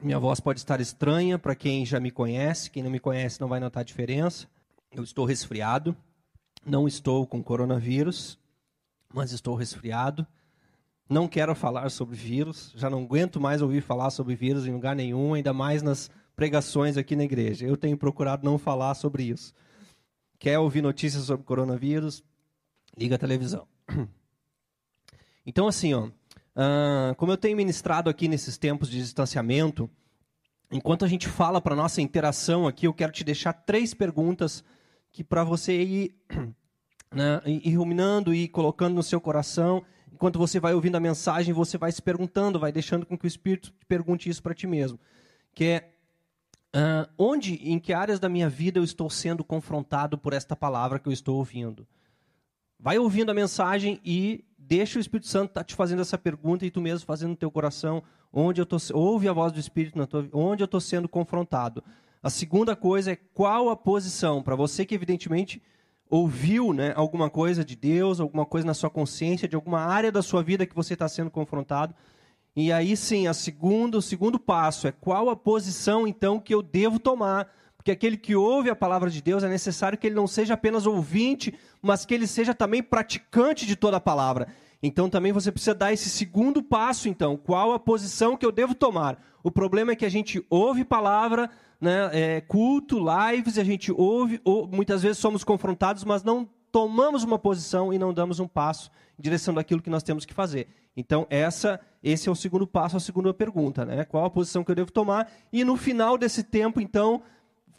Minha voz pode estar estranha para quem já me conhece, quem não me conhece não vai notar a diferença. Eu estou resfriado, não estou com coronavírus, mas estou resfriado. Não quero falar sobre vírus, já não aguento mais ouvir falar sobre vírus em lugar nenhum, ainda mais nas pregações aqui na igreja. Eu tenho procurado não falar sobre isso. Quer ouvir notícias sobre coronavírus? Liga a televisão. Então, assim, ó, uh, como eu tenho ministrado aqui nesses tempos de distanciamento, enquanto a gente fala para nossa interação aqui, eu quero te deixar três perguntas que para você ir, né, ir ruminando e colocando no seu coração, enquanto você vai ouvindo a mensagem, você vai se perguntando, vai deixando com que o Espírito te pergunte isso para ti mesmo, que é uh, onde, em que áreas da minha vida eu estou sendo confrontado por esta palavra que eu estou ouvindo? Vai ouvindo a mensagem e deixa o Espírito Santo tá te fazendo essa pergunta e tu mesmo fazendo no teu coração, onde eu tô, ouve a voz do Espírito, tua, onde eu estou sendo confrontado. A segunda coisa é qual a posição, para você que evidentemente ouviu né, alguma coisa de Deus, alguma coisa na sua consciência, de alguma área da sua vida que você está sendo confrontado. E aí sim, a segunda, o segundo passo é qual a posição então que eu devo tomar porque aquele que ouve a palavra de Deus é necessário que ele não seja apenas ouvinte, mas que ele seja também praticante de toda a palavra. Então também você precisa dar esse segundo passo, então, qual a posição que eu devo tomar? O problema é que a gente ouve palavra, né, é, culto, lives, a gente ouve, ou, muitas vezes somos confrontados, mas não tomamos uma posição e não damos um passo em direção daquilo que nós temos que fazer. Então, essa, esse é o segundo passo, a segunda pergunta, né? Qual a posição que eu devo tomar? E no final desse tempo, então,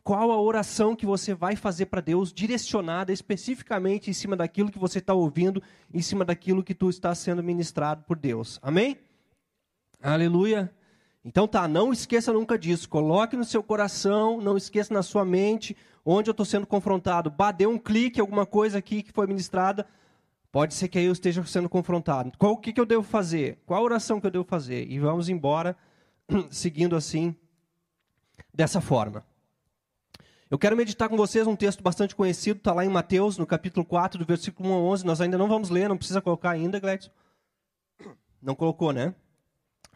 qual a oração que você vai fazer para Deus, direcionada especificamente em cima daquilo que você está ouvindo, em cima daquilo que tu está sendo ministrado por Deus. Amém? Aleluia. Então tá, não esqueça nunca disso. Coloque no seu coração, não esqueça na sua mente onde eu estou sendo confrontado. Bah, dê um clique, alguma coisa aqui que foi ministrada. Pode ser que aí eu esteja sendo confrontado. Qual o que, que eu devo fazer? Qual oração que eu devo fazer? E vamos embora seguindo assim, dessa forma. Eu quero meditar com vocês um texto bastante conhecido, está lá em Mateus, no capítulo 4, do versículo 1 a 11. Nós ainda não vamos ler, não precisa colocar ainda, Gladys. Não colocou, né?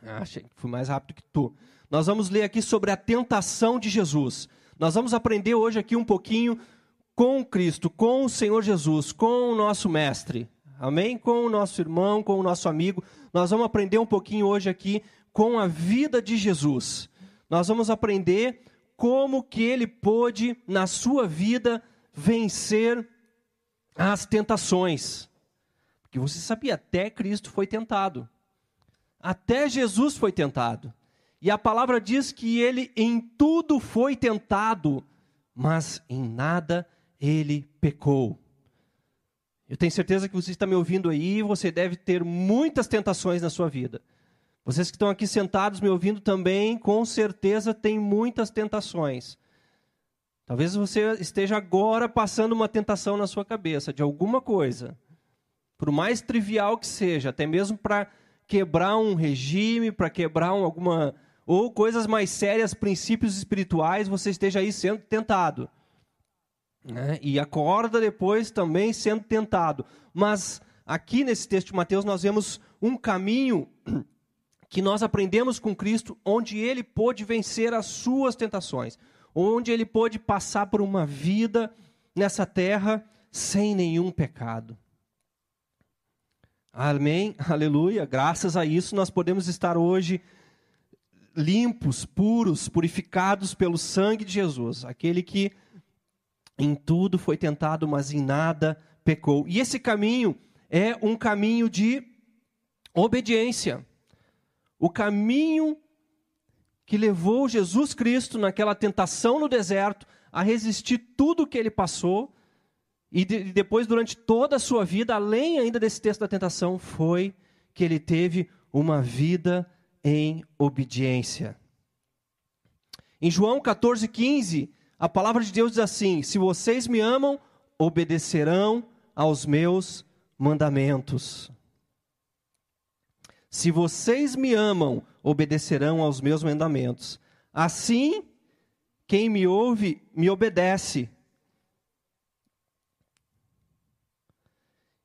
Ah, achei que fui mais rápido que tu. Nós vamos ler aqui sobre a tentação de Jesus. Nós vamos aprender hoje aqui um pouquinho com Cristo, com o Senhor Jesus, com o nosso mestre. Amém? Com o nosso irmão, com o nosso amigo. Nós vamos aprender um pouquinho hoje aqui com a vida de Jesus. Nós vamos aprender como que ele pôde, na sua vida, vencer as tentações. Porque você sabia, até Cristo foi tentado. Até Jesus foi tentado. E a palavra diz que ele em tudo foi tentado, mas em nada ele pecou. Eu tenho certeza que você está me ouvindo aí, você deve ter muitas tentações na sua vida. Vocês que estão aqui sentados me ouvindo também, com certeza tem muitas tentações. Talvez você esteja agora passando uma tentação na sua cabeça de alguma coisa, por mais trivial que seja, até mesmo para quebrar um regime, para quebrar um, alguma ou coisas mais sérias, princípios espirituais, você esteja aí sendo tentado. Né? E acorda depois também sendo tentado. Mas aqui nesse texto de Mateus nós vemos um caminho que nós aprendemos com Cristo, onde ele pôde vencer as suas tentações, onde ele pôde passar por uma vida nessa terra sem nenhum pecado. Amém, aleluia. Graças a isso nós podemos estar hoje limpos, puros, purificados pelo sangue de Jesus, aquele que em tudo foi tentado, mas em nada pecou. E esse caminho é um caminho de obediência o caminho que levou Jesus Cristo naquela tentação no deserto a resistir tudo o que ele passou e de, depois durante toda a sua vida, além ainda desse texto da tentação, foi que ele teve uma vida em obediência. Em João 14,15, a palavra de Deus diz assim: Se vocês me amam, obedecerão aos meus mandamentos. Se vocês me amam, obedecerão aos meus mandamentos. Assim, quem me ouve, me obedece.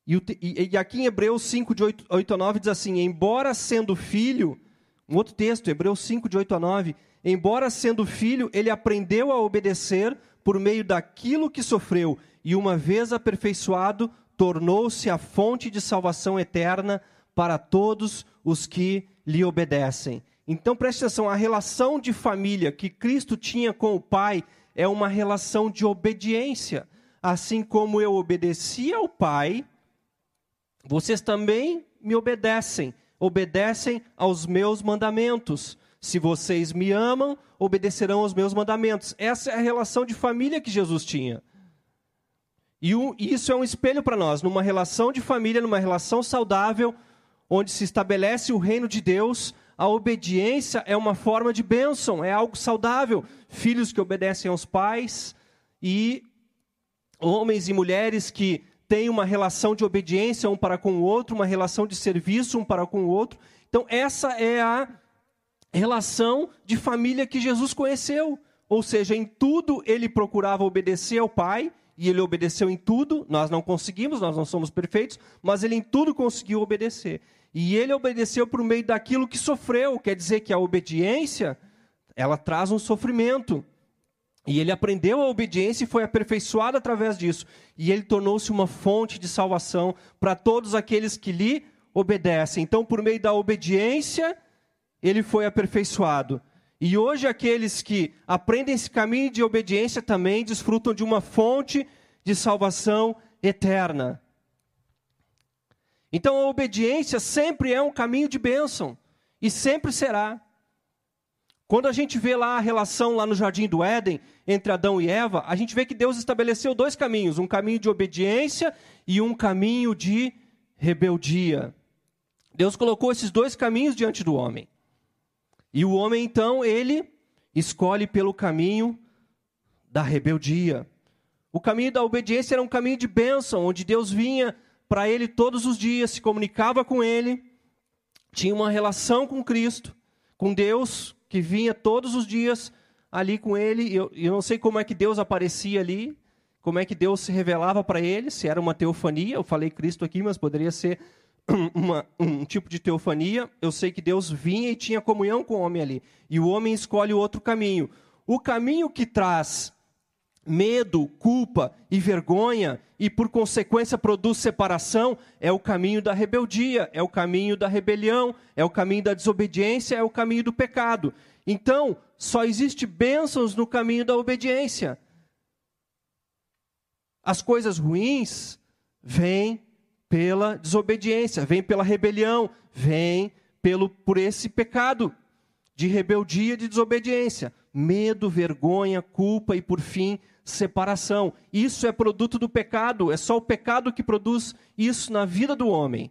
E, e, aqui em Hebreus 5, de 8, 8 a 9, diz assim: Embora sendo filho, Um outro texto, Hebreus 5, de 8 a 9. Embora sendo filho, ele aprendeu a obedecer por meio daquilo que sofreu, e uma vez aperfeiçoado, tornou-se a fonte de salvação eterna para todos os que lhe obedecem. Então preste atenção, a relação de família que Cristo tinha com o Pai é uma relação de obediência. Assim como eu obedeci ao Pai, vocês também me obedecem, obedecem aos meus mandamentos. Se vocês me amam, obedecerão aos meus mandamentos. Essa é a relação de família que Jesus tinha. E isso é um espelho para nós, numa relação de família, numa relação saudável, onde se estabelece o reino de Deus, a obediência é uma forma de bênção, é algo saudável. Filhos que obedecem aos pais e homens e mulheres que têm uma relação de obediência um para com o outro, uma relação de serviço um para com o outro. Então, essa é a relação de família que Jesus conheceu. Ou seja, em tudo ele procurava obedecer ao Pai, e ele obedeceu em tudo. Nós não conseguimos, nós não somos perfeitos, mas ele em tudo conseguiu obedecer. E ele obedeceu por meio daquilo que sofreu, quer dizer que a obediência, ela traz um sofrimento. E ele aprendeu a obediência e foi aperfeiçoado através disso. E ele tornou-se uma fonte de salvação para todos aqueles que lhe obedecem. Então, por meio da obediência, ele foi aperfeiçoado. E hoje, aqueles que aprendem esse caminho de obediência também desfrutam de uma fonte de salvação eterna. Então, a obediência sempre é um caminho de bênção e sempre será. Quando a gente vê lá a relação lá no jardim do Éden entre Adão e Eva, a gente vê que Deus estabeleceu dois caminhos, um caminho de obediência e um caminho de rebeldia. Deus colocou esses dois caminhos diante do homem. E o homem então, ele escolhe pelo caminho da rebeldia. O caminho da obediência era um caminho de bênção, onde Deus vinha para ele todos os dias, se comunicava com ele, tinha uma relação com Cristo, com Deus, que vinha todos os dias ali com ele. Eu, eu não sei como é que Deus aparecia ali, como é que Deus se revelava para ele, se era uma teofania. Eu falei Cristo aqui, mas poderia ser uma, um tipo de teofania. Eu sei que Deus vinha e tinha comunhão com o homem ali. E o homem escolhe outro caminho. O caminho que traz medo, culpa e vergonha, e por consequência produz separação, é o caminho da rebeldia, é o caminho da rebelião, é o caminho da desobediência, é o caminho do pecado. Então, só existe bênçãos no caminho da obediência. As coisas ruins vêm pela desobediência, vêm pela rebelião, vêm pelo por esse pecado de rebeldia de desobediência, medo, vergonha, culpa e por fim separação. Isso é produto do pecado, é só o pecado que produz isso na vida do homem.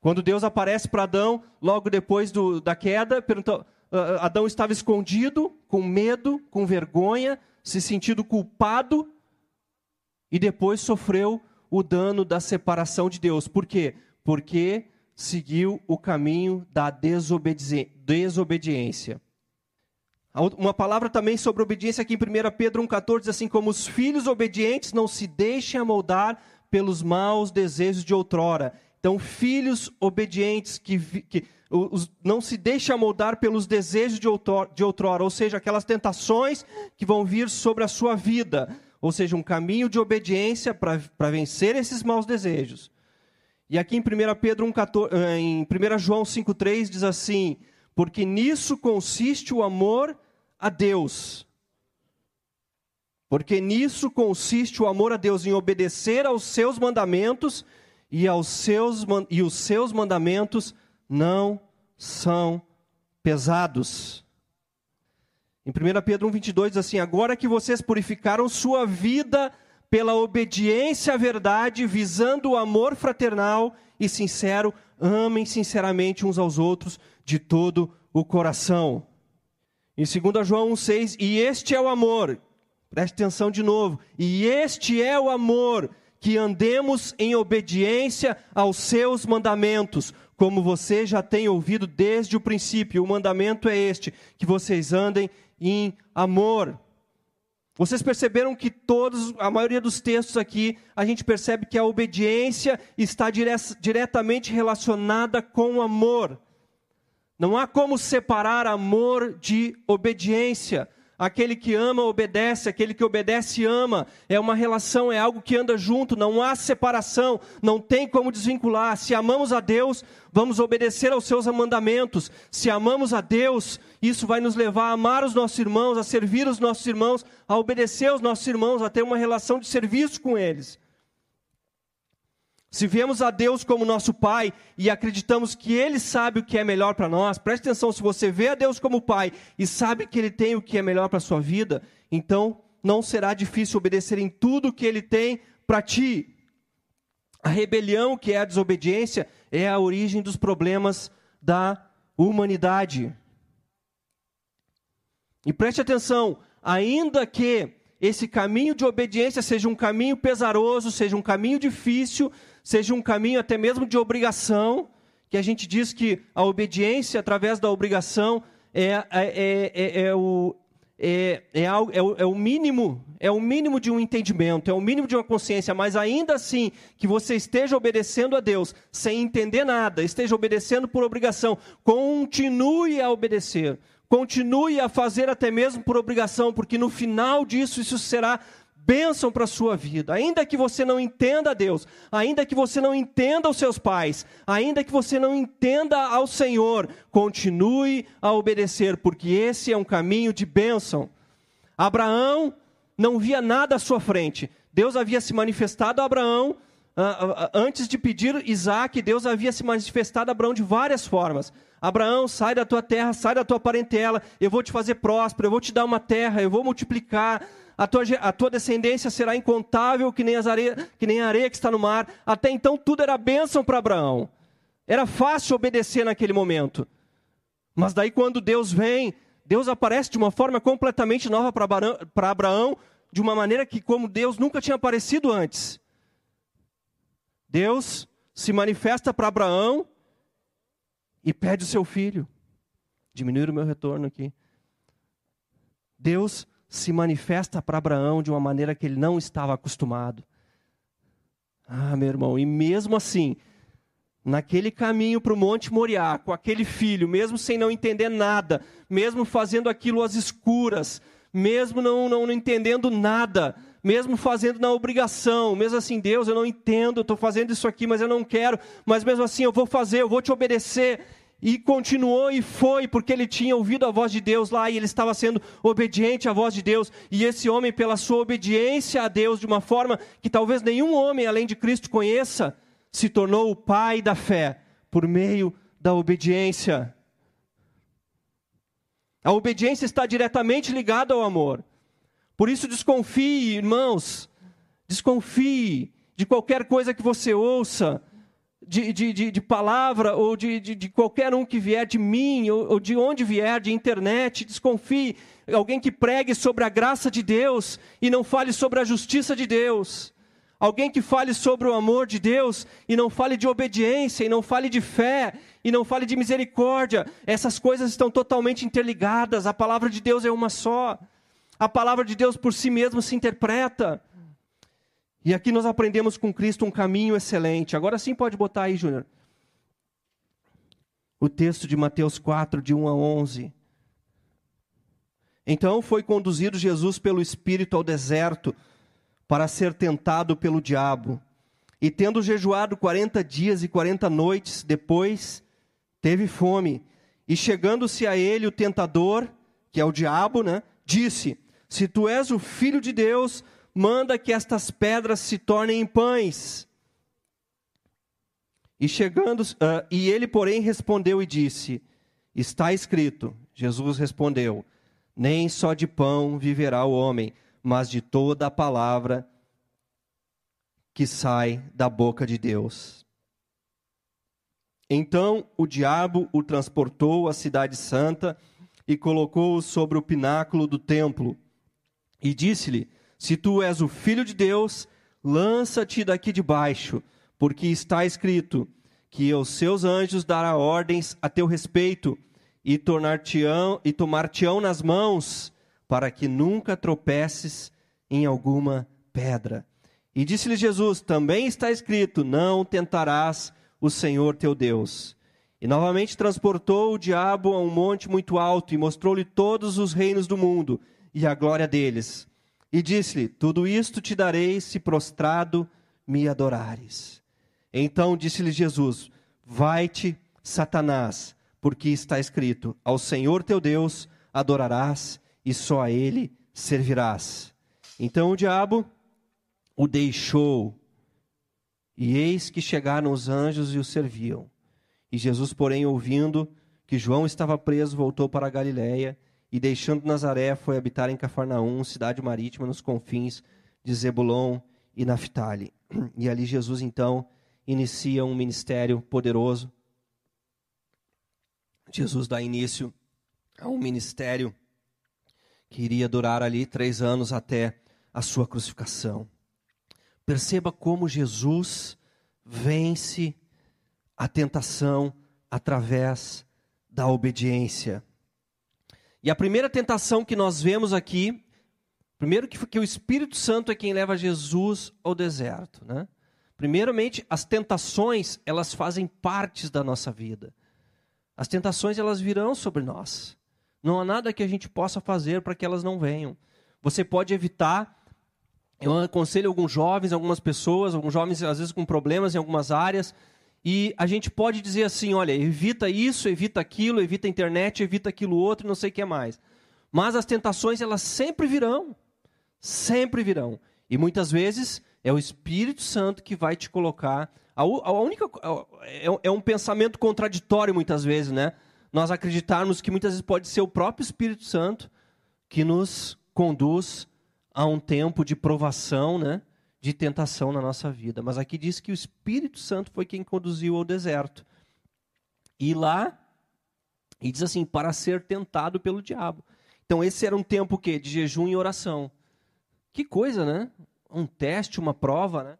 Quando Deus aparece para Adão, logo depois do, da queda, perguntou, uh, Adão estava escondido, com medo, com vergonha, se sentindo culpado, e depois sofreu o dano da separação de Deus. Por quê? Porque seguiu o caminho da desobediência. Uma palavra também sobre obediência aqui em 1 Pedro 1,14 diz assim: Como os filhos obedientes não se deixem amoldar pelos maus desejos de outrora. Então, filhos obedientes que, que os, não se deixem amoldar pelos desejos de outrora, de outrora, ou seja, aquelas tentações que vão vir sobre a sua vida. Ou seja, um caminho de obediência para vencer esses maus desejos. E aqui em 1 Pedro 1,14, eh, em 1 João 5,3 diz assim: Porque nisso consiste o amor a Deus. Porque nisso consiste o amor a Deus, em obedecer aos seus mandamentos, e, aos seus, e os seus mandamentos não são pesados. Em 1 Pedro 1,22 diz assim: Agora que vocês purificaram sua vida pela obediência à verdade, visando o amor fraternal e sincero, amem sinceramente uns aos outros de todo o coração. Em 2 João 1,6, e este é o amor, preste atenção de novo, e este é o amor, que andemos em obediência aos seus mandamentos, como você já tem ouvido desde o princípio. O mandamento é este: que vocês andem em amor. Vocês perceberam que todos, a maioria dos textos aqui, a gente percebe que a obediência está dire diretamente relacionada com o amor. Não há como separar amor de obediência. Aquele que ama, obedece, aquele que obedece, ama. É uma relação, é algo que anda junto, não há separação, não tem como desvincular. Se amamos a Deus, vamos obedecer aos seus mandamentos. Se amamos a Deus, isso vai nos levar a amar os nossos irmãos, a servir os nossos irmãos, a obedecer aos nossos irmãos, a ter uma relação de serviço com eles. Se vemos a Deus como nosso Pai e acreditamos que Ele sabe o que é melhor para nós, preste atenção: se você vê a Deus como Pai e sabe que Ele tem o que é melhor para a sua vida, então não será difícil obedecer em tudo que Ele tem para ti. A rebelião, que é a desobediência, é a origem dos problemas da humanidade. E preste atenção: ainda que esse caminho de obediência seja um caminho pesaroso, seja um caminho difícil, seja um caminho até mesmo de obrigação, que a gente diz que a obediência através da obrigação é, é, é, é, é o, é, é, é, o, é o mínimo, é o mínimo de um entendimento, é o mínimo de uma consciência, mas ainda assim que você esteja obedecendo a Deus sem entender nada, esteja obedecendo por obrigação, continue a obedecer, continue a fazer até mesmo por obrigação, porque no final disso isso será bênção para a sua vida. Ainda que você não entenda a Deus, ainda que você não entenda os seus pais, ainda que você não entenda ao Senhor, continue a obedecer, porque esse é um caminho de bênção. Abraão não via nada à sua frente. Deus havia se manifestado a Abraão antes de pedir Isaac, Deus havia se manifestado a Abraão de várias formas. Abraão, sai da tua terra, sai da tua parentela, eu vou te fazer próspero, eu vou te dar uma terra, eu vou multiplicar a tua, a tua descendência será incontável que nem, as areia, que nem a areia que está no mar. Até então tudo era bênção para Abraão. Era fácil obedecer naquele momento. Mas daí quando Deus vem, Deus aparece de uma forma completamente nova para Abraão, de uma maneira que como Deus nunca tinha aparecido antes. Deus se manifesta para Abraão e pede o seu filho. Diminuir o meu retorno aqui. Deus se manifesta para Abraão de uma maneira que ele não estava acostumado. Ah, meu irmão, e mesmo assim, naquele caminho para o Monte Moriá, com aquele filho, mesmo sem não entender nada, mesmo fazendo aquilo às escuras, mesmo não, não, não entendendo nada, mesmo fazendo na obrigação, mesmo assim, Deus, eu não entendo, estou fazendo isso aqui, mas eu não quero, mas mesmo assim eu vou fazer, eu vou te obedecer. E continuou e foi, porque ele tinha ouvido a voz de Deus lá e ele estava sendo obediente à voz de Deus. E esse homem, pela sua obediência a Deus, de uma forma que talvez nenhum homem além de Cristo conheça, se tornou o pai da fé, por meio da obediência. A obediência está diretamente ligada ao amor. Por isso, desconfie, irmãos, desconfie de qualquer coisa que você ouça de, de, de, de palavra ou de, de, de, qualquer um que vier de mim ou, ou de onde vier, de internet, desconfie. Alguém que pregue sobre a graça de Deus e não fale sobre a justiça de Deus. Alguém que fale sobre o amor de Deus e não fale de obediência, e não fale de fé, e não fale de misericórdia. Essas coisas estão totalmente interligadas. A palavra de Deus é uma só. A palavra de Deus por si mesma se interpreta. E aqui nós aprendemos com Cristo um caminho excelente. Agora sim pode botar aí, Júnior. O texto de Mateus 4, de 1 a 11. Então foi conduzido Jesus pelo Espírito ao deserto para ser tentado pelo diabo. E tendo jejuado quarenta dias e quarenta noites, depois teve fome. E chegando-se a ele o tentador, que é o diabo, né, disse: Se tu és o filho de Deus, manda que estas pedras se tornem pães. E chegando, uh, e ele, porém, respondeu e disse: Está escrito. Jesus respondeu: Nem só de pão viverá o homem, mas de toda a palavra que sai da boca de Deus. Então o diabo o transportou à cidade santa e colocou-o sobre o pináculo do templo e disse-lhe: se tu és o filho de Deus, lança-te daqui de baixo, porque está escrito que os seus anjos dará ordens a teu respeito e tornar-te-ão e tomar-te-ão nas mãos, para que nunca tropeces em alguma pedra. E disse-lhe Jesus: Também está escrito: Não tentarás o Senhor teu Deus. E novamente transportou o diabo a um monte muito alto e mostrou-lhe todos os reinos do mundo e a glória deles. E disse-lhe: Tudo isto te darei se prostrado me adorares. Então disse-lhe Jesus: Vai-te, Satanás, porque está escrito: Ao Senhor teu Deus adorarás e só a ele servirás. Então o diabo o deixou. E eis que chegaram os anjos e o serviam. E Jesus, porém, ouvindo que João estava preso, voltou para a Galiléia e, deixando Nazaré, foi habitar em Cafarnaum, cidade marítima nos confins de Zebulon e Naphtali. E ali Jesus, então, inicia um ministério poderoso. Jesus dá início a um ministério que iria durar ali três anos até a sua crucificação. Perceba como Jesus vence a tentação através da obediência. E a primeira tentação que nós vemos aqui, primeiro que, que o Espírito Santo é quem leva Jesus ao deserto, né? Primeiramente, as tentações, elas fazem parte da nossa vida. As tentações, elas virão sobre nós. Não há nada que a gente possa fazer para que elas não venham. Você pode evitar. Eu aconselho alguns jovens, algumas pessoas, alguns jovens às vezes com problemas em algumas áreas, e a gente pode dizer assim: olha, evita isso, evita aquilo, evita a internet, evita aquilo outro, não sei o que mais. Mas as tentações, elas sempre virão. Sempre virão. E muitas vezes é o Espírito Santo que vai te colocar. A, única. É, é um pensamento contraditório muitas vezes, né? Nós acreditarmos que muitas vezes pode ser o próprio Espírito Santo que nos conduz a um tempo de provação, né? De tentação na nossa vida. Mas aqui diz que o Espírito Santo foi quem conduziu ao deserto. E lá, e diz assim, para ser tentado pelo diabo. Então esse era um tempo que de jejum e oração. Que coisa, né? Um teste, uma prova, né?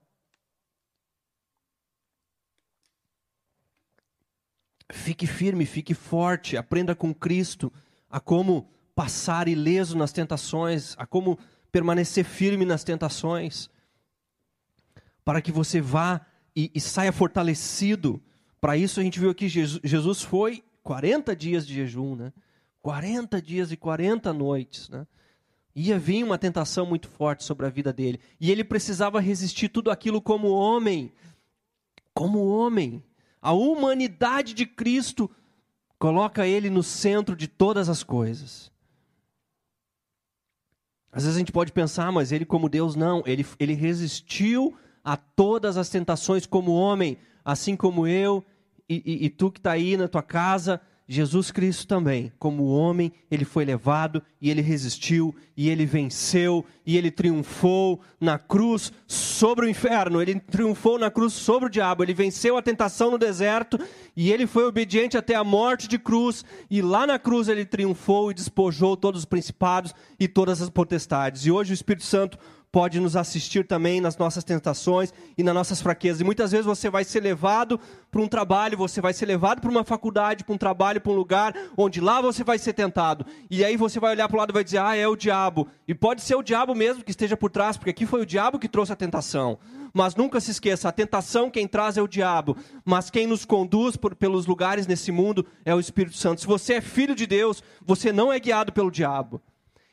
Fique firme, fique forte, aprenda com Cristo a como passar ileso nas tentações, a como permanecer firme nas tentações para que você vá e, e saia fortalecido. Para isso a gente viu aqui, Jesus, foi 40 dias de jejum, né? 40 dias e 40 noites, né? Ia vir uma tentação muito forte sobre a vida dele. E ele precisava resistir tudo aquilo como homem. Como homem. A humanidade de Cristo coloca ele no centro de todas as coisas. Às vezes a gente pode pensar, ah, mas ele, como Deus, não. Ele, ele resistiu a todas as tentações como homem, assim como eu e, e, e tu que está aí na tua casa, Jesus Cristo também, como homem, ele foi levado e ele resistiu e ele venceu e ele triunfou na cruz sobre o inferno, ele triunfou na cruz sobre o diabo, ele venceu a tentação no deserto e ele foi obediente até a morte de cruz. E lá na cruz ele triunfou e despojou todos os principados e todas as potestades. E hoje o Espírito Santo pode nos assistir também nas nossas tentações e nas nossas fraquezas. E muitas vezes você vai ser levado para um trabalho, você vai ser levado para uma faculdade, para um trabalho, para um lugar onde lá você vai ser tentado. E aí você vai olhar para o lado e vai dizer: "Ah, é o diabo". E pode ser o diabo mesmo que esteja por trás, porque aqui foi o diabo que trouxe a tentação. Mas nunca se esqueça, a tentação quem traz é o diabo, mas quem nos conduz por, pelos lugares nesse mundo é o Espírito Santo. Se você é filho de Deus, você não é guiado pelo diabo.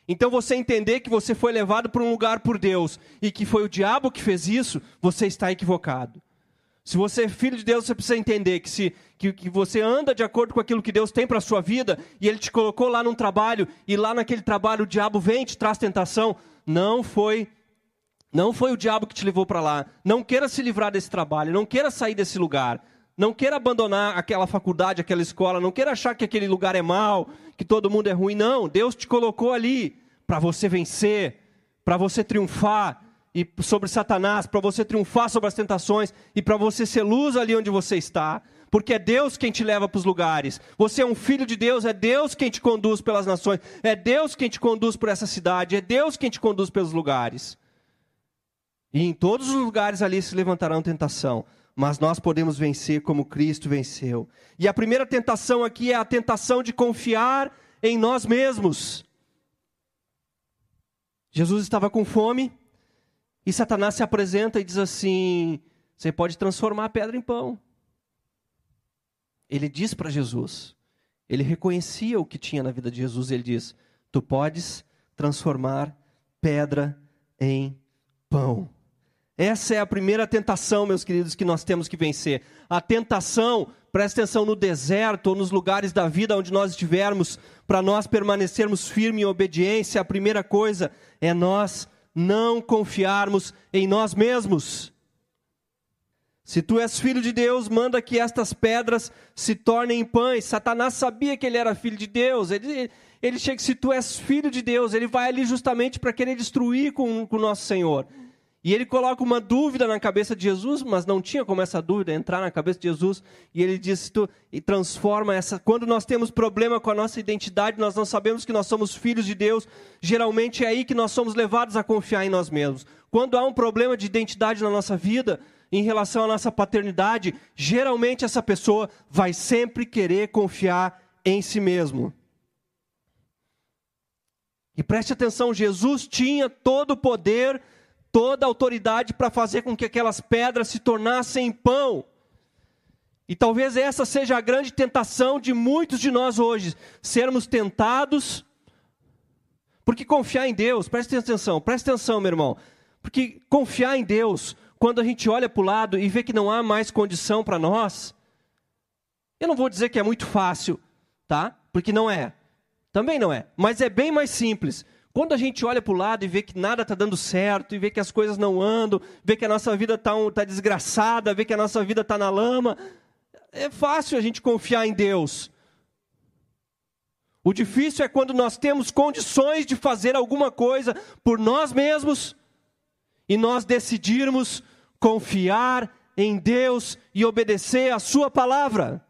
Então você entender que você foi levado para um lugar por Deus e que foi o diabo que fez isso, você está equivocado. Se você é filho de Deus, você precisa entender que, se, que, que você anda de acordo com aquilo que Deus tem para a sua vida e Ele te colocou lá num trabalho e lá naquele trabalho o diabo vem e te traz tentação. Não foi, não foi o diabo que te levou para lá. Não queira se livrar desse trabalho, não queira sair desse lugar. Não queira abandonar aquela faculdade, aquela escola, não queira achar que aquele lugar é mau, que todo mundo é ruim. Não, Deus te colocou ali para você vencer, para você triunfar e sobre Satanás, para você triunfar sobre as tentações e para você ser luz ali onde você está. Porque é Deus quem te leva para os lugares. Você é um filho de Deus, é Deus quem te conduz pelas nações, é Deus quem te conduz por essa cidade, é Deus quem te conduz pelos lugares. E em todos os lugares ali se levantarão tentação mas nós podemos vencer como Cristo venceu. E a primeira tentação aqui é a tentação de confiar em nós mesmos. Jesus estava com fome e Satanás se apresenta e diz assim: Você pode transformar a pedra em pão. ele diz para Jesus, ele reconhecia o que tinha na vida de Jesus, ele diz: Tu podes transformar pedra em pão. Essa é a primeira tentação, meus queridos, que nós temos que vencer. A tentação, presta atenção, no deserto ou nos lugares da vida onde nós estivermos, para nós permanecermos firmes em obediência, a primeira coisa é nós não confiarmos em nós mesmos. Se tu és filho de Deus, manda que estas pedras se tornem pães. Satanás sabia que ele era filho de Deus. Ele, ele chega, se tu és filho de Deus, ele vai ali justamente para querer destruir com, com o nosso Senhor. E ele coloca uma dúvida na cabeça de Jesus, mas não tinha como essa dúvida entrar na cabeça de Jesus. E ele diz: tu, e transforma essa. Quando nós temos problema com a nossa identidade, nós não sabemos que nós somos filhos de Deus. Geralmente é aí que nós somos levados a confiar em nós mesmos. Quando há um problema de identidade na nossa vida, em relação à nossa paternidade, geralmente essa pessoa vai sempre querer confiar em si mesmo. E preste atenção: Jesus tinha todo o poder toda a autoridade para fazer com que aquelas pedras se tornassem pão. E talvez essa seja a grande tentação de muitos de nós hoje, sermos tentados, porque confiar em Deus, preste atenção, preste atenção, meu irmão, porque confiar em Deus, quando a gente olha para o lado e vê que não há mais condição para nós, eu não vou dizer que é muito fácil, tá? Porque não é, também não é, mas é bem mais simples. Quando a gente olha para o lado e vê que nada está dando certo, e vê que as coisas não andam, vê que a nossa vida está um, tá desgraçada, vê que a nossa vida está na lama, é fácil a gente confiar em Deus. O difícil é quando nós temos condições de fazer alguma coisa por nós mesmos e nós decidirmos confiar em Deus e obedecer a Sua palavra.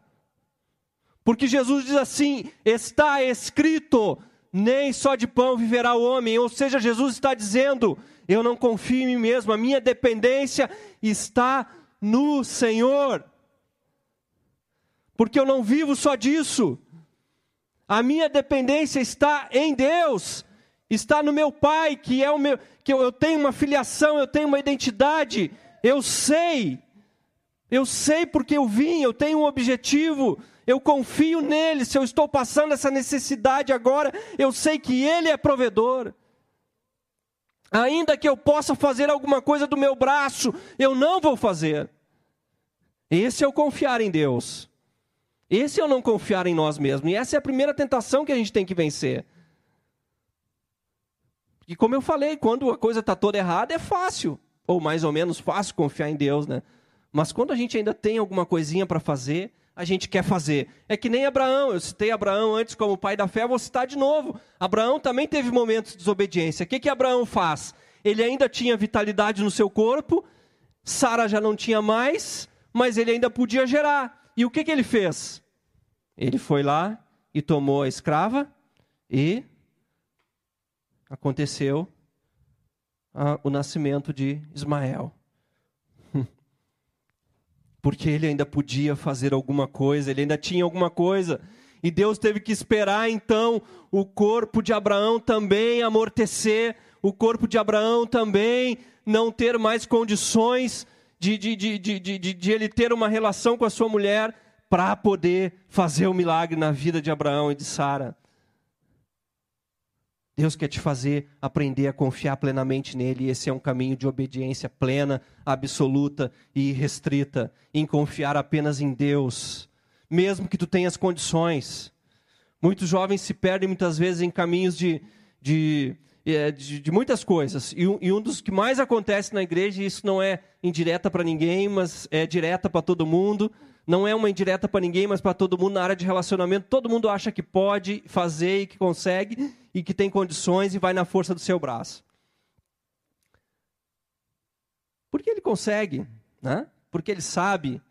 Porque Jesus diz assim: está escrito, nem só de pão viverá o homem. Ou seja, Jesus está dizendo: eu não confio em mim mesmo, a minha dependência está no Senhor. Porque eu não vivo só disso. A minha dependência está em Deus, está no meu Pai, que é o meu, que eu, eu tenho uma filiação, eu tenho uma identidade. Eu sei, eu sei porque eu vim, eu tenho um objetivo eu confio nele. Se eu estou passando essa necessidade agora, eu sei que ele é provedor. Ainda que eu possa fazer alguma coisa do meu braço, eu não vou fazer. Esse é o confiar em Deus. Esse é o não confiar em nós mesmos. E essa é a primeira tentação que a gente tem que vencer. E como eu falei, quando a coisa está toda errada, é fácil, ou mais ou menos fácil confiar em Deus, né? Mas quando a gente ainda tem alguma coisinha para fazer, a gente quer fazer. É que nem Abraão, eu citei Abraão antes como pai da fé, vou citar de novo. Abraão também teve momentos de desobediência. O que, que Abraão faz? Ele ainda tinha vitalidade no seu corpo, Sara já não tinha mais, mas ele ainda podia gerar. E o que, que ele fez? Ele foi lá e tomou a escrava e aconteceu o nascimento de Ismael porque ele ainda podia fazer alguma coisa, ele ainda tinha alguma coisa. E Deus teve que esperar então o corpo de Abraão também amortecer, o corpo de Abraão também não ter mais condições de, de, de, de, de, de ele ter uma relação com a sua mulher para poder fazer o milagre na vida de Abraão e de Sara. Deus quer te fazer aprender a confiar plenamente nele, e esse é um caminho de obediência plena, absoluta e restrita, em confiar apenas em Deus, mesmo que tu tenhas condições. Muitos jovens se perdem muitas vezes em caminhos de, de, é, de, de muitas coisas, e um, e um dos que mais acontece na igreja, e isso não é indireta para ninguém, mas é direta para todo mundo, não é uma indireta para ninguém, mas para todo mundo na área de relacionamento. Todo mundo acha que pode fazer e que consegue e que tem condições e vai na força do seu braço. Porque ele consegue, né? Porque ele sabe.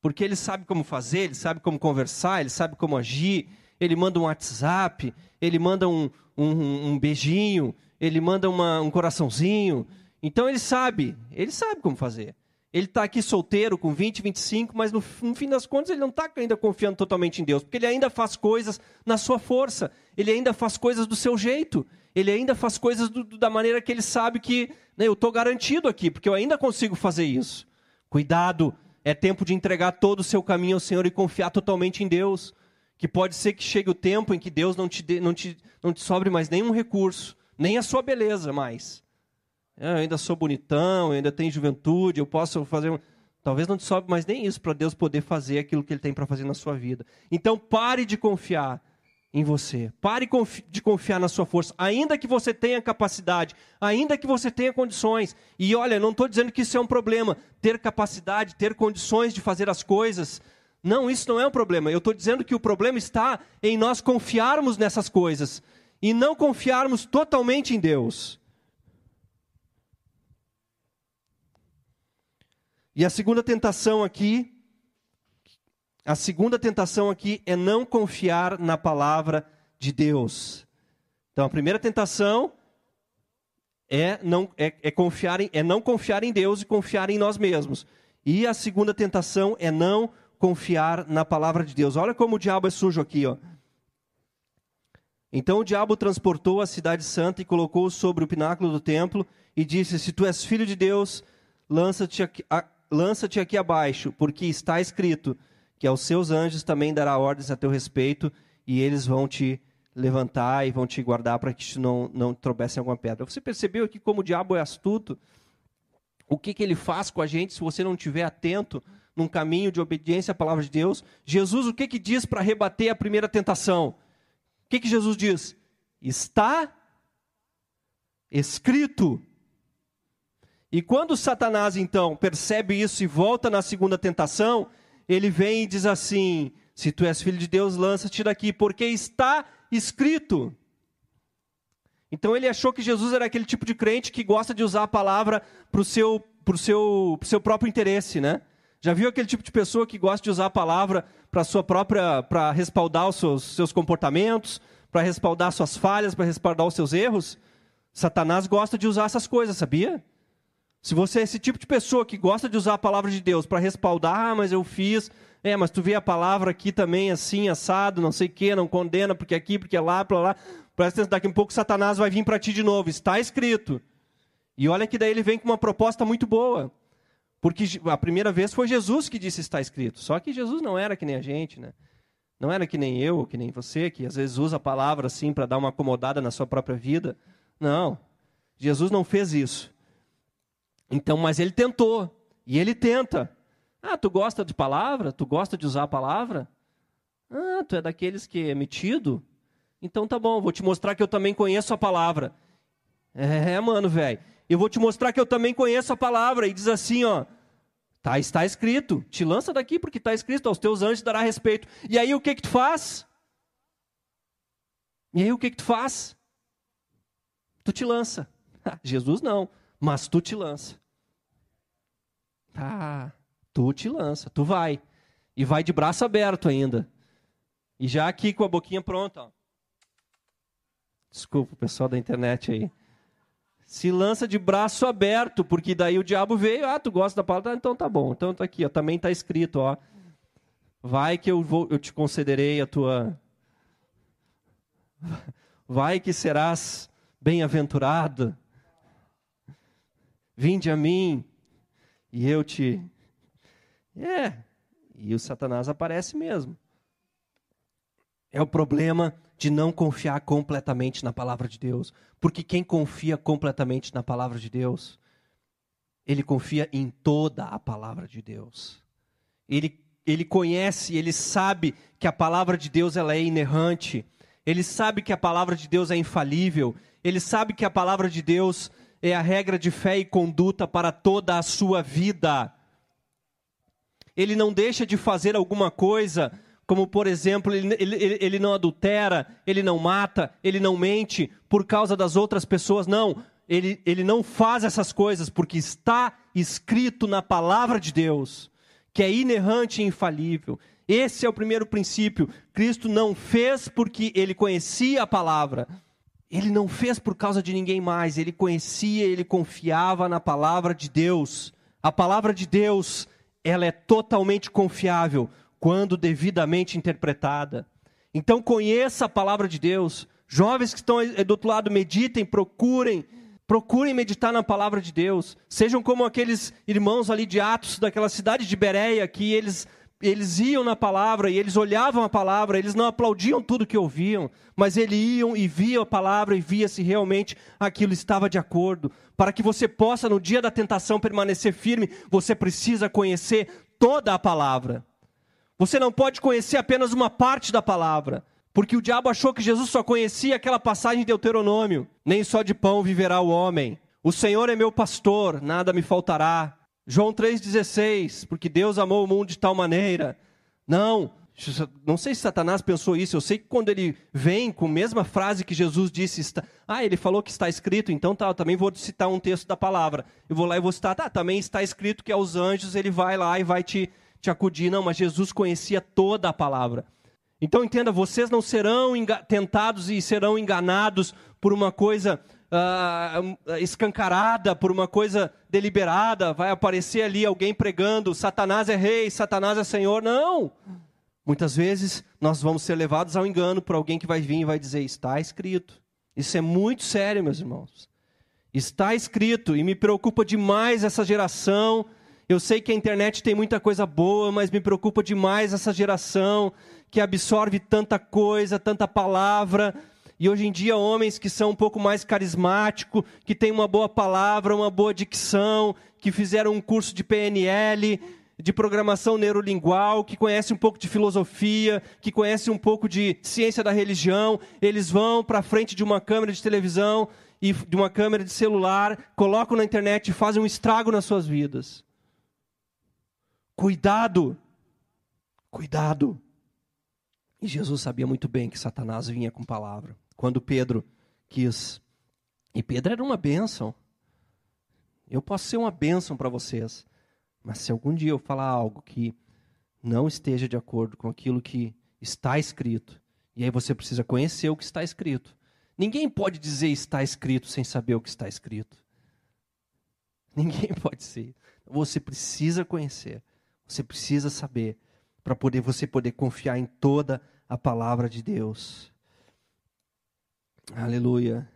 Porque ele sabe como fazer, ele sabe como conversar, ele sabe como agir. Ele manda um WhatsApp, ele manda um, um, um beijinho, ele manda uma, um coraçãozinho. Então ele sabe, ele sabe como fazer. Ele está aqui solteiro com 20, 25, mas no, no fim das contas ele não está ainda confiando totalmente em Deus, porque ele ainda faz coisas na sua força, ele ainda faz coisas do seu jeito, ele ainda faz coisas do, da maneira que ele sabe que né, eu estou garantido aqui, porque eu ainda consigo fazer isso. Cuidado, é tempo de entregar todo o seu caminho ao Senhor e confiar totalmente em Deus. Que pode ser que chegue o tempo em que Deus não te, dê, não te, não te sobre mais nenhum recurso, nem a sua beleza mais. É, eu ainda sou bonitão, eu ainda tenho juventude, eu posso fazer. Talvez não te sobe mais nem isso para Deus poder fazer aquilo que Ele tem para fazer na sua vida. Então pare de confiar em você. Pare de confiar na sua força, ainda que você tenha capacidade, ainda que você tenha condições. E olha, não estou dizendo que isso é um problema, ter capacidade, ter condições de fazer as coisas. Não, isso não é um problema. Eu estou dizendo que o problema está em nós confiarmos nessas coisas e não confiarmos totalmente em Deus. E a segunda tentação aqui a segunda tentação aqui é não confiar na palavra de Deus. Então, a primeira tentação é não, é, é, confiar em, é não confiar em Deus e confiar em nós mesmos. E a segunda tentação é não confiar na palavra de Deus. Olha como o diabo é sujo aqui, ó. Então o diabo transportou a cidade santa e colocou sobre o pináculo do templo e disse: Se tu és filho de Deus, lança-te aqui, lança aqui abaixo, porque está escrito: que aos seus anjos também dará ordens a teu respeito, e eles vão te levantar e vão te guardar para que não, não trobesse em alguma pedra. Você percebeu aqui como o diabo é astuto? O que, que ele faz com a gente se você não estiver atento num caminho de obediência à palavra de Deus? Jesus, o que, que diz para rebater a primeira tentação? O que, que Jesus diz? Está escrito. E quando Satanás, então, percebe isso e volta na segunda tentação, ele vem e diz assim: Se tu és filho de Deus, lança-te daqui, porque está escrito. Então ele achou que Jesus era aquele tipo de crente que gosta de usar a palavra para o seu, pro seu, pro seu próprio interesse, né? Já viu aquele tipo de pessoa que gosta de usar a palavra para sua própria, para respaldar os seus, seus comportamentos, para respaldar suas falhas, para respaldar os seus erros? Satanás gosta de usar essas coisas, sabia? Se você é esse tipo de pessoa que gosta de usar a palavra de Deus para respaldar, ah, mas eu fiz, é, mas tu vê a palavra aqui também assim, assado, não sei o quê, não condena, porque aqui, porque lá, para lá. Presta atenção, daqui a um pouco Satanás vai vir para ti de novo, está escrito. E olha que daí ele vem com uma proposta muito boa. Porque a primeira vez foi Jesus que disse está escrito. Só que Jesus não era que nem a gente, né? Não era que nem eu, que nem você, que às vezes usa a palavra assim para dar uma acomodada na sua própria vida. Não. Jesus não fez isso. Então, mas ele tentou. E ele tenta. Ah, tu gosta de palavra? Tu gosta de usar a palavra? Ah, tu é daqueles que é metido? Então tá bom, vou te mostrar que eu também conheço a palavra. É, mano, velho. Eu vou te mostrar que eu também conheço a palavra. E diz assim, ó. Tá, está escrito. Te lança daqui porque está escrito. Aos teus anjos dará respeito. E aí o que que tu faz? E aí o que que tu faz? Tu te lança. Jesus não, mas tu te lança. Tá, tu te lança, tu vai. E vai de braço aberto ainda. E já aqui com a boquinha pronta. Ó. Desculpa o pessoal da internet aí. Se lança de braço aberto, porque daí o diabo veio, ah, tu gosta da palavra, então tá bom. Então tá aqui, ó, também tá escrito, ó. Vai que eu vou, eu te concederei a tua Vai que serás bem-aventurado. Vinde a mim, e eu te. É, e o Satanás aparece mesmo. É o problema de não confiar completamente na palavra de Deus. Porque quem confia completamente na palavra de Deus, ele confia em toda a palavra de Deus. Ele, ele conhece, ele sabe que a palavra de Deus ela é inerrante. Ele sabe que a palavra de Deus é infalível. Ele sabe que a palavra de Deus é a regra de fé e conduta para toda a sua vida. Ele não deixa de fazer alguma coisa, como por exemplo, ele, ele, ele não adultera, ele não mata, ele não mente por causa das outras pessoas, não. Ele, ele não faz essas coisas porque está escrito na palavra de Deus, que é inerrante e infalível. Esse é o primeiro princípio. Cristo não fez porque ele conhecia a palavra. Ele não fez por causa de ninguém mais, ele conhecia, ele confiava na palavra de Deus. A palavra de Deus, ela é totalmente confiável quando devidamente interpretada. Então conheça a palavra de Deus. Jovens que estão do outro lado, meditem, procurem, Procurem meditar na palavra de Deus. Sejam como aqueles irmãos ali de Atos, daquela cidade de Bereia, que eles, eles iam na palavra e eles olhavam a palavra, eles não aplaudiam tudo que ouviam, mas eles iam e viam a palavra e via se realmente aquilo estava de acordo. Para que você possa, no dia da tentação, permanecer firme, você precisa conhecer toda a palavra. Você não pode conhecer apenas uma parte da palavra. Porque o diabo achou que Jesus só conhecia aquela passagem de Deuteronômio. Nem só de pão viverá o homem. O Senhor é meu pastor, nada me faltará. João 3,16, porque Deus amou o mundo de tal maneira. Não, não sei se Satanás pensou isso, eu sei que quando ele vem com a mesma frase que Jesus disse, está, ah, ele falou que está escrito, então tá, eu também vou citar um texto da palavra. Eu vou lá e vou citar, tá, também está escrito que aos anjos ele vai lá e vai te, te acudir. Não, mas Jesus conhecia toda a palavra. Então entenda, vocês não serão tentados e serão enganados por uma coisa uh, escancarada, por uma coisa deliberada. Vai aparecer ali alguém pregando: Satanás é rei, Satanás é senhor. Não! Muitas vezes nós vamos ser levados ao engano por alguém que vai vir e vai dizer: Está escrito. Isso é muito sério, meus irmãos. Está escrito, e me preocupa demais essa geração. Eu sei que a internet tem muita coisa boa, mas me preocupa demais essa geração que absorve tanta coisa, tanta palavra. E hoje em dia, homens que são um pouco mais carismáticos, que têm uma boa palavra, uma boa dicção, que fizeram um curso de PNL, de programação neurolingual, que conhecem um pouco de filosofia, que conhecem um pouco de ciência da religião, eles vão para frente de uma câmera de televisão e de uma câmera de celular, colocam na internet e fazem um estrago nas suas vidas. Cuidado! Cuidado! E Jesus sabia muito bem que Satanás vinha com palavra. Quando Pedro quis. E Pedro era uma bênção. Eu posso ser uma bênção para vocês. Mas se algum dia eu falar algo que não esteja de acordo com aquilo que está escrito, e aí você precisa conhecer o que está escrito. Ninguém pode dizer está escrito sem saber o que está escrito. Ninguém pode ser. Você precisa conhecer. Você precisa saber para poder você poder confiar em toda a palavra de Deus. Aleluia.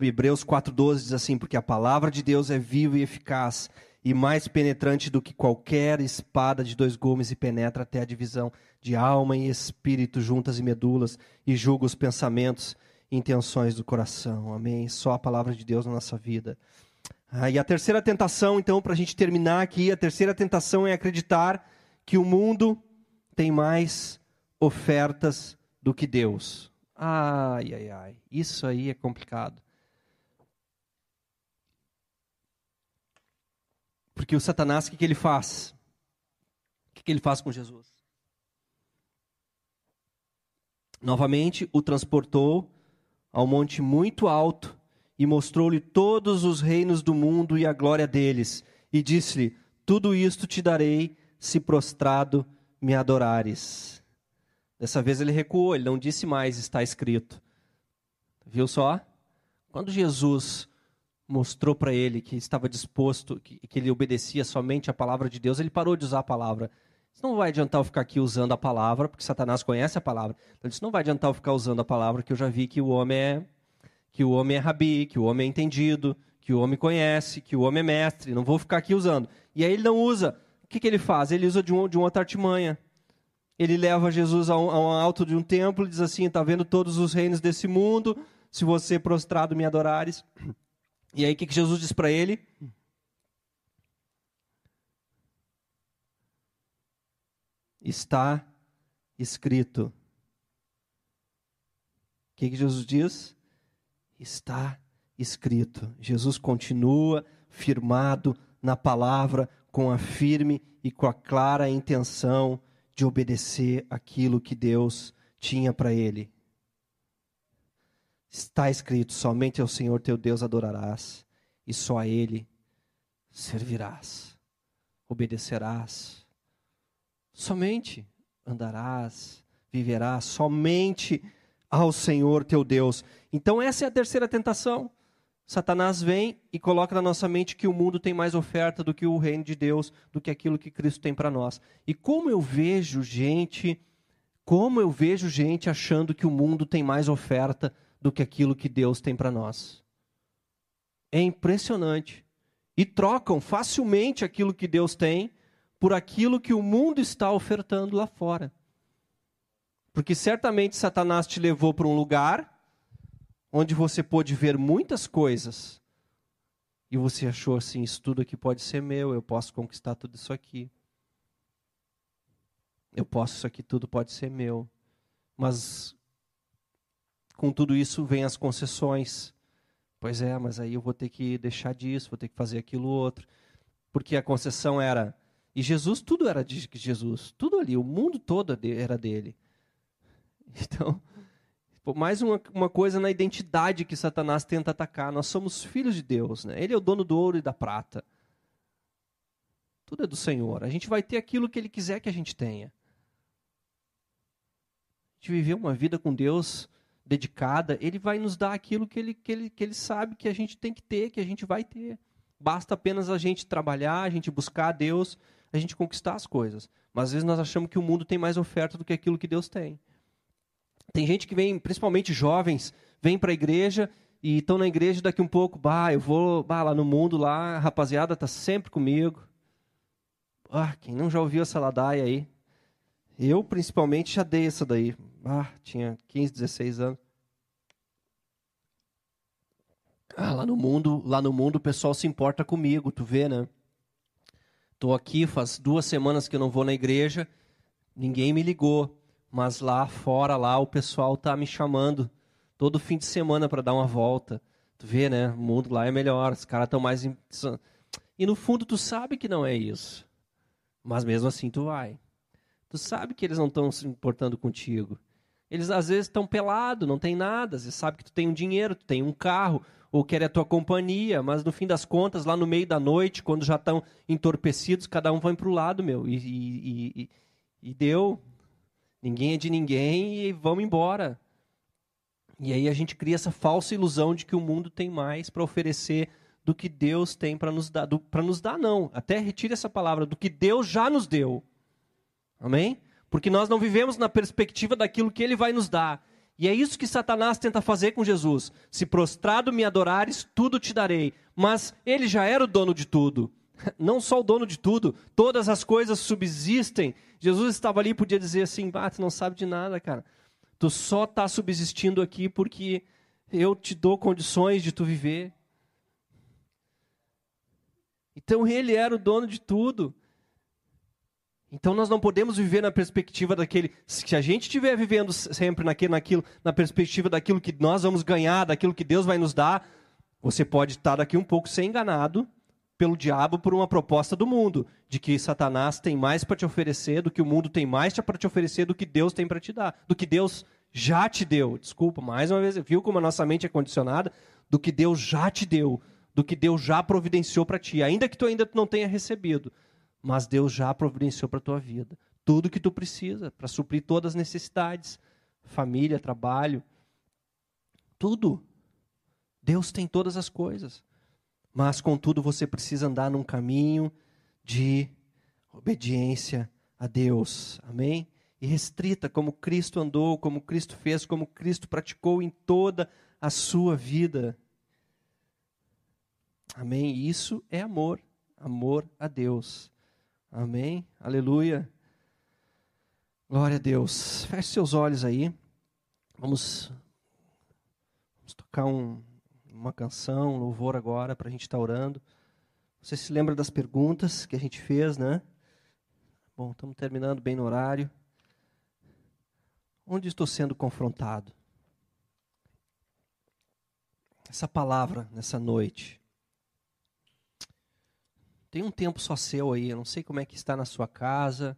Hebreus 4:12 diz assim: "Porque a palavra de Deus é viva e eficaz, e mais penetrante do que qualquer espada de dois gumes e penetra até a divisão de alma e espírito, juntas e medulas, e julga os pensamentos e intenções do coração." Amém. Só a palavra de Deus na nossa vida. Ah, e a terceira tentação, então, para a gente terminar aqui, a terceira tentação é acreditar que o mundo tem mais ofertas do que Deus. Ai, ai, ai. Isso aí é complicado. Porque o Satanás, o que, que ele faz? O que, que ele faz com Jesus? Novamente, o transportou ao monte muito alto e mostrou-lhe todos os reinos do mundo e a glória deles. E disse-lhe: Tudo isto te darei se prostrado me adorares. Dessa vez ele recuou, ele não disse mais, está escrito. Viu só? Quando Jesus mostrou para ele que estava disposto, que, que, ele obedecia somente a palavra de Deus, ele parou de usar a palavra. Não vai adiantar eu ficar aqui usando a palavra, porque Satanás conhece a palavra. Então isso não vai adiantar eu ficar usando a palavra, que eu já vi que o homem é que o homem é rabi, que o homem é entendido, que o homem conhece, que o homem é mestre. Não vou ficar aqui usando. E aí ele não usa. O que, que ele faz? Ele usa de, um, de uma outra artimanha ele leva Jesus a um, a um alto de um templo e diz assim: Está vendo todos os reinos desse mundo? Se você prostrado me adorares. E aí o que, que Jesus diz para ele? Está escrito. O que, que Jesus diz? Está escrito. Jesus continua firmado na palavra, com a firme e com a clara intenção de obedecer aquilo que Deus tinha para ele. Está escrito: somente ao Senhor teu Deus adorarás, e só a Ele servirás, obedecerás. Somente andarás, viverás, somente ao Senhor teu Deus. Então, essa é a terceira tentação. Satanás vem e coloca na nossa mente que o mundo tem mais oferta do que o reino de Deus, do que aquilo que Cristo tem para nós. E como eu vejo gente, como eu vejo gente achando que o mundo tem mais oferta do que aquilo que Deus tem para nós. É impressionante. E trocam facilmente aquilo que Deus tem por aquilo que o mundo está ofertando lá fora. Porque certamente Satanás te levou para um lugar onde você pôde ver muitas coisas e você achou assim: isso tudo aqui pode ser meu, eu posso conquistar tudo isso aqui. Eu posso, isso aqui tudo pode ser meu. Mas com tudo isso vem as concessões. Pois é, mas aí eu vou ter que deixar disso, vou ter que fazer aquilo outro. Porque a concessão era. E Jesus, tudo era de Jesus. Tudo ali, o mundo todo era dele. Então, mais uma, uma coisa na identidade que Satanás tenta atacar. Nós somos filhos de Deus. Né? Ele é o dono do ouro e da prata. Tudo é do Senhor. A gente vai ter aquilo que Ele quiser que a gente tenha de viver uma vida com Deus dedicada, Ele vai nos dar aquilo que ele, que, ele, que ele sabe que a gente tem que ter, que a gente vai ter. Basta apenas a gente trabalhar, a gente buscar a Deus, a gente conquistar as coisas. Mas às vezes nós achamos que o mundo tem mais oferta do que aquilo que Deus tem. Tem gente que vem, principalmente jovens, vem para a igreja e estão na igreja daqui um pouco, bah, eu vou bah, lá no mundo, lá, a rapaziada tá sempre comigo. Ah, quem não já ouviu essa ladaia aí? Eu, principalmente, já dei essa daí. Ah, tinha 15, 16 anos. Ah, lá no mundo, lá no mundo o pessoal se importa comigo, tu vê, né? Tô aqui faz duas semanas que eu não vou na igreja, ninguém me ligou, mas lá fora lá o pessoal tá me chamando todo fim de semana para dar uma volta. Tu vê, né? O mundo lá é melhor, os caras estão mais e no fundo tu sabe que não é isso. Mas mesmo assim tu vai. Tu sabe que eles não estão se importando contigo. Eles às vezes estão pelados, não tem nada. Você sabe que tu tem um dinheiro, tu tem um carro, ou quer a tua companhia, mas no fim das contas, lá no meio da noite, quando já estão entorpecidos, cada um vai para o lado, meu. E, e, e, e deu. Ninguém é de ninguém e vamos embora. E aí a gente cria essa falsa ilusão de que o mundo tem mais para oferecer do que Deus tem para nos dar. Para nos dar, não. Até retire essa palavra, do que Deus já nos deu. Amém? Porque nós não vivemos na perspectiva daquilo que ele vai nos dar. E é isso que Satanás tenta fazer com Jesus. Se prostrado me adorares, tudo te darei. Mas ele já era o dono de tudo. Não só o dono de tudo, todas as coisas subsistem. Jesus estava ali e podia dizer assim: ah, tu não sabe de nada, cara. Tu só está subsistindo aqui porque eu te dou condições de tu viver. Então ele era o dono de tudo. Então nós não podemos viver na perspectiva daquele. Se a gente estiver vivendo sempre naquilo, naquilo, na perspectiva daquilo que nós vamos ganhar, daquilo que Deus vai nos dar, você pode estar daqui um pouco ser enganado pelo diabo por uma proposta do mundo, de que Satanás tem mais para te oferecer, do que o mundo tem mais para te oferecer, do que Deus tem para te dar, do que Deus já te deu. Desculpa, mais uma vez, viu como a nossa mente é condicionada? Do que Deus já te deu, do que Deus já providenciou para ti, ainda que tu ainda não tenha recebido mas Deus já providenciou para tua vida tudo que tu precisa para suprir todas as necessidades, família, trabalho, tudo. Deus tem todas as coisas. Mas contudo você precisa andar num caminho de obediência a Deus. Amém? E restrita como Cristo andou, como Cristo fez, como Cristo praticou em toda a sua vida. Amém? Isso é amor, amor a Deus. Amém? Aleluia. Glória a Deus. Feche seus olhos aí. Vamos, vamos tocar um, uma canção, um louvor agora para a gente estar tá orando. Você se lembra das perguntas que a gente fez, né? Bom, estamos terminando bem no horário. Onde estou sendo confrontado? Essa palavra nessa noite tem um tempo só seu aí, eu não sei como é que está na sua casa,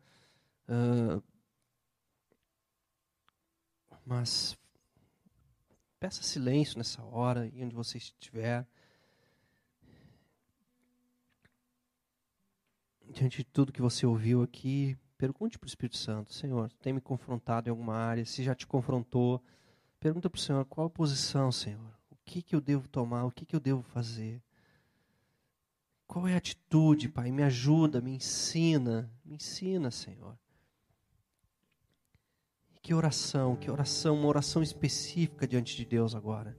uh, mas peça silêncio nessa hora, e onde você estiver. Diante de tudo que você ouviu aqui, pergunte para o Espírito Santo, Senhor, tem me confrontado em alguma área? Se já te confrontou, pergunta para o Senhor, qual a posição, Senhor? O que, que eu devo tomar? O que, que eu devo fazer? Qual é a atitude, Pai? Me ajuda, me ensina, me ensina, Senhor. Que oração, que oração, uma oração específica diante de Deus agora.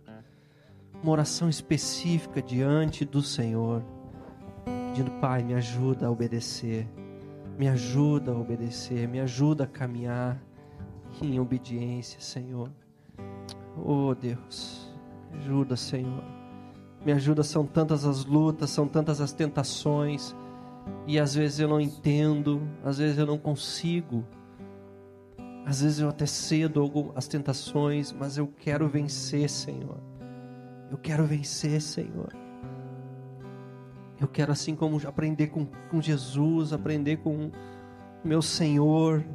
uma oração específica diante do Senhor, pedindo, Pai, me ajuda a obedecer, me ajuda a obedecer, me ajuda a caminhar em obediência, Senhor. Oh Deus, me ajuda, Senhor. Me ajuda, são tantas as lutas, são tantas as tentações, e às vezes eu não entendo, às vezes eu não consigo, às vezes eu até cedo as tentações, mas eu quero vencer, Senhor. Eu quero vencer, Senhor. Eu quero, assim como aprender com, com Jesus, aprender com meu Senhor,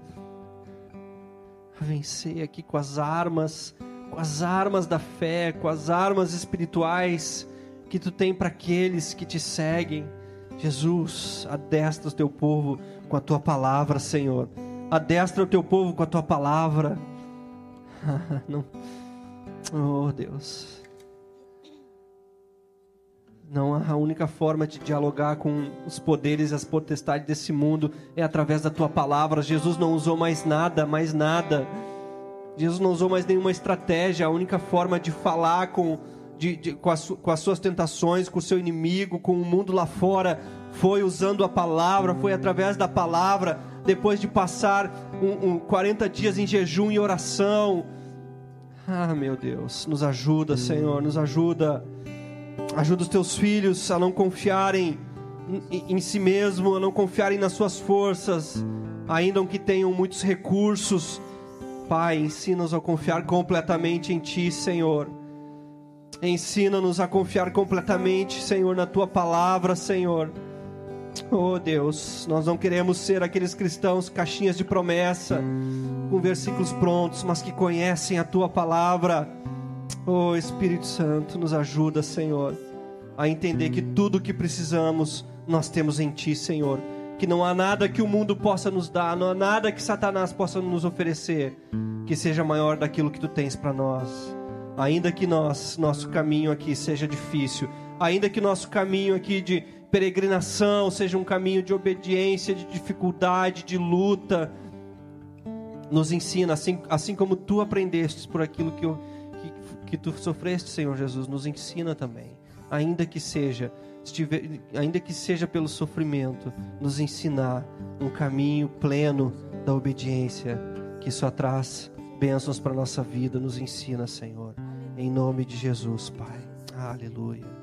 a vencer aqui com as armas, com as armas da fé, com as armas espirituais que tu tem para aqueles que te seguem. Jesus, adestra o teu povo com a tua palavra, Senhor. Adestra o teu povo com a tua palavra. Não. Oh, Deus. Não, a única forma de dialogar com os poderes e as potestades desse mundo é através da tua palavra. Jesus não usou mais nada, mais nada. Jesus não usou mais nenhuma estratégia. A única forma de falar com, de, de, com, as, com as suas tentações, com o seu inimigo, com o mundo lá fora, foi usando a palavra, foi através da palavra. Depois de passar um, um 40 dias em jejum e oração. Ah, meu Deus, nos ajuda, Senhor, nos ajuda. Ajuda os teus filhos a não confiarem em, em si mesmo, a não confiarem nas suas forças, ainda que tenham muitos recursos. Pai, ensina-nos a confiar completamente em Ti, Senhor. Ensina-nos a confiar completamente, Senhor, na Tua palavra, Senhor. Oh Deus, nós não queremos ser aqueles cristãos caixinhas de promessa, com versículos prontos, mas que conhecem a Tua palavra Oh Espírito Santo, nos ajuda, Senhor, a entender que tudo o que precisamos nós temos em Ti, Senhor. Que não há nada que o mundo possa nos dar, não há nada que Satanás possa nos oferecer que seja maior daquilo que Tu tens para nós. Ainda que nós, nosso caminho aqui seja difícil, ainda que nosso caminho aqui de peregrinação seja um caminho de obediência, de dificuldade, de luta, nos ensina, assim, assim como Tu aprendestes por aquilo que eu que tu sofreste, Senhor Jesus, nos ensina também, ainda que seja estiver, ainda que seja pelo sofrimento, nos ensinar um caminho pleno da obediência, que só traz bênçãos para nossa vida, nos ensina, Senhor, em nome de Jesus, Pai. Aleluia.